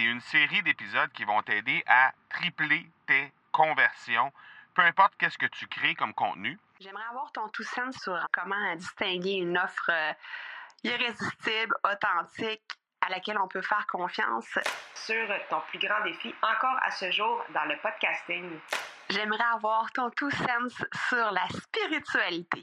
c'est une série d'épisodes qui vont t'aider à tripler tes conversions, peu importe qu'est-ce que tu crées comme contenu. J'aimerais avoir ton tout sens sur comment distinguer une offre euh, irrésistible, authentique, à laquelle on peut faire confiance. Sur ton plus grand défi encore à ce jour dans le podcasting. J'aimerais avoir ton tout sens sur la spiritualité.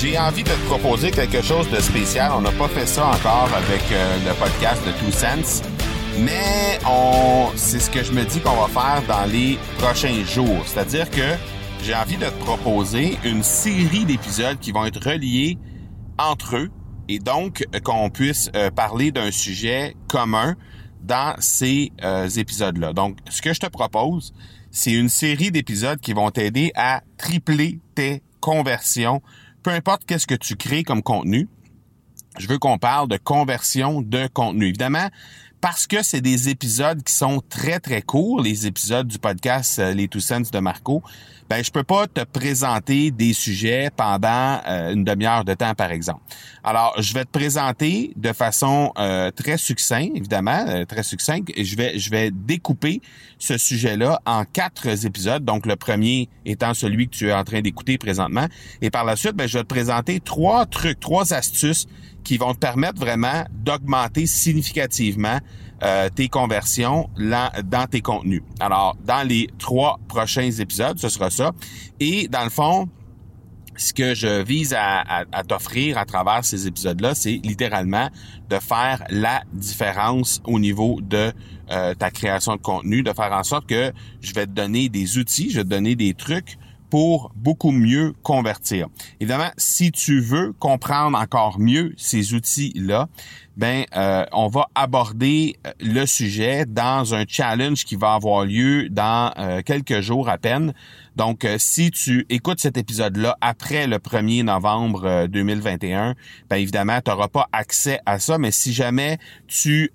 J'ai envie de te proposer quelque chose de spécial. On n'a pas fait ça encore avec euh, le podcast de Two Sense, mais on, c'est ce que je me dis qu'on va faire dans les prochains jours. C'est-à-dire que j'ai envie de te proposer une série d'épisodes qui vont être reliés entre eux et donc qu'on puisse euh, parler d'un sujet commun dans ces euh, épisodes-là. Donc, ce que je te propose, c'est une série d'épisodes qui vont t'aider à tripler tes conversions peu importe qu'est-ce que tu crées comme contenu, je veux qu'on parle de conversion de contenu. Évidemment, parce que c'est des épisodes qui sont très très courts, les épisodes du podcast euh, Les Two Cents de Marco, ben je peux pas te présenter des sujets pendant euh, une demi-heure de temps par exemple. Alors, je vais te présenter de façon euh, très succincte, évidemment, très succincte et je vais je vais découper ce sujet-là en quatre épisodes. Donc le premier étant celui que tu es en train d'écouter présentement et par la suite, ben je vais te présenter trois trucs, trois astuces qui vont te permettre vraiment d'augmenter significativement euh, tes conversions là, dans tes contenus. Alors, dans les trois prochains épisodes, ce sera ça. Et dans le fond, ce que je vise à, t'offrir à travers ces épisodes-là, c'est littéralement de faire la différence au niveau de euh, ta création de contenu, de faire en sorte que je vais te donner des outils, je vais te donner des trucs pour beaucoup mieux convertir. Évidemment, si tu veux comprendre encore mieux ces outils-là, ben euh, on va aborder euh, le sujet dans un challenge qui va avoir lieu dans euh, quelques jours à peine. Donc, si tu écoutes cet épisode-là après le 1er novembre 2021, ben évidemment, tu n'auras pas accès à ça. Mais si jamais tu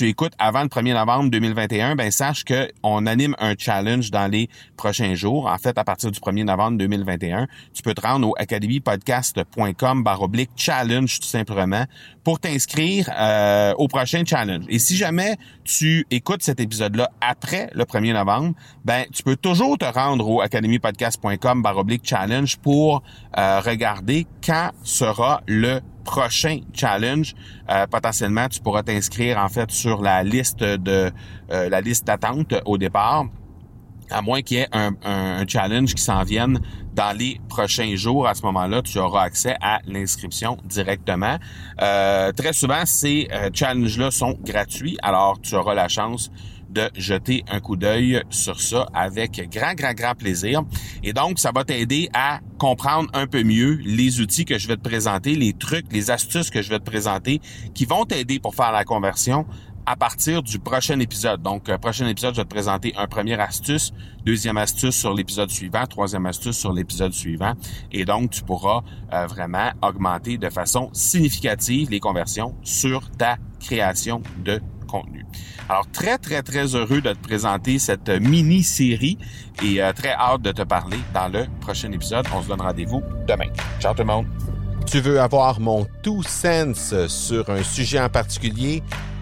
écoutes avant le 1er novembre 2021, ben sache que on anime un challenge dans les prochains jours. En fait, à partir du 1er novembre 2021, tu peux te rendre au academypodcast.com baroblique challenge tout simplement pour t'inscrire euh, au prochain challenge. Et si jamais tu écoutes cet épisode-là après le 1er novembre, ben tu peux toujours te rendre au academypodcast.com baroblique challenge pour euh, regarder quand sera le prochain challenge. Euh, potentiellement, tu pourras t'inscrire en fait sur la liste de la liste d'attente au départ à moins qu'il y ait un, challenge qui s'en vienne dans les prochains jours. À ce moment-là, tu auras accès à l'inscription directement. Euh, très souvent, ces euh, challenges-là sont gratuits, alors tu auras la chance de jeter un coup d'œil sur ça avec grand, grand, grand plaisir. Et donc, ça va t'aider à comprendre un peu mieux les outils que je vais te présenter, les trucs, les astuces que je vais te présenter qui vont t'aider pour faire la conversion à partir du prochain épisode. Donc, euh, prochain épisode, je vais te présenter un premier astuce, deuxième astuce sur l'épisode suivant, troisième astuce sur l'épisode suivant. Et donc, tu pourras euh, vraiment augmenter de façon significative les conversions sur ta création de contenu. Alors, très, très, très heureux de te présenter cette mini-série et euh, très hâte de te parler dans le prochain épisode. On se donne rendez-vous demain. Ciao tout le monde! Tu veux avoir mon tout sens sur un sujet en particulier?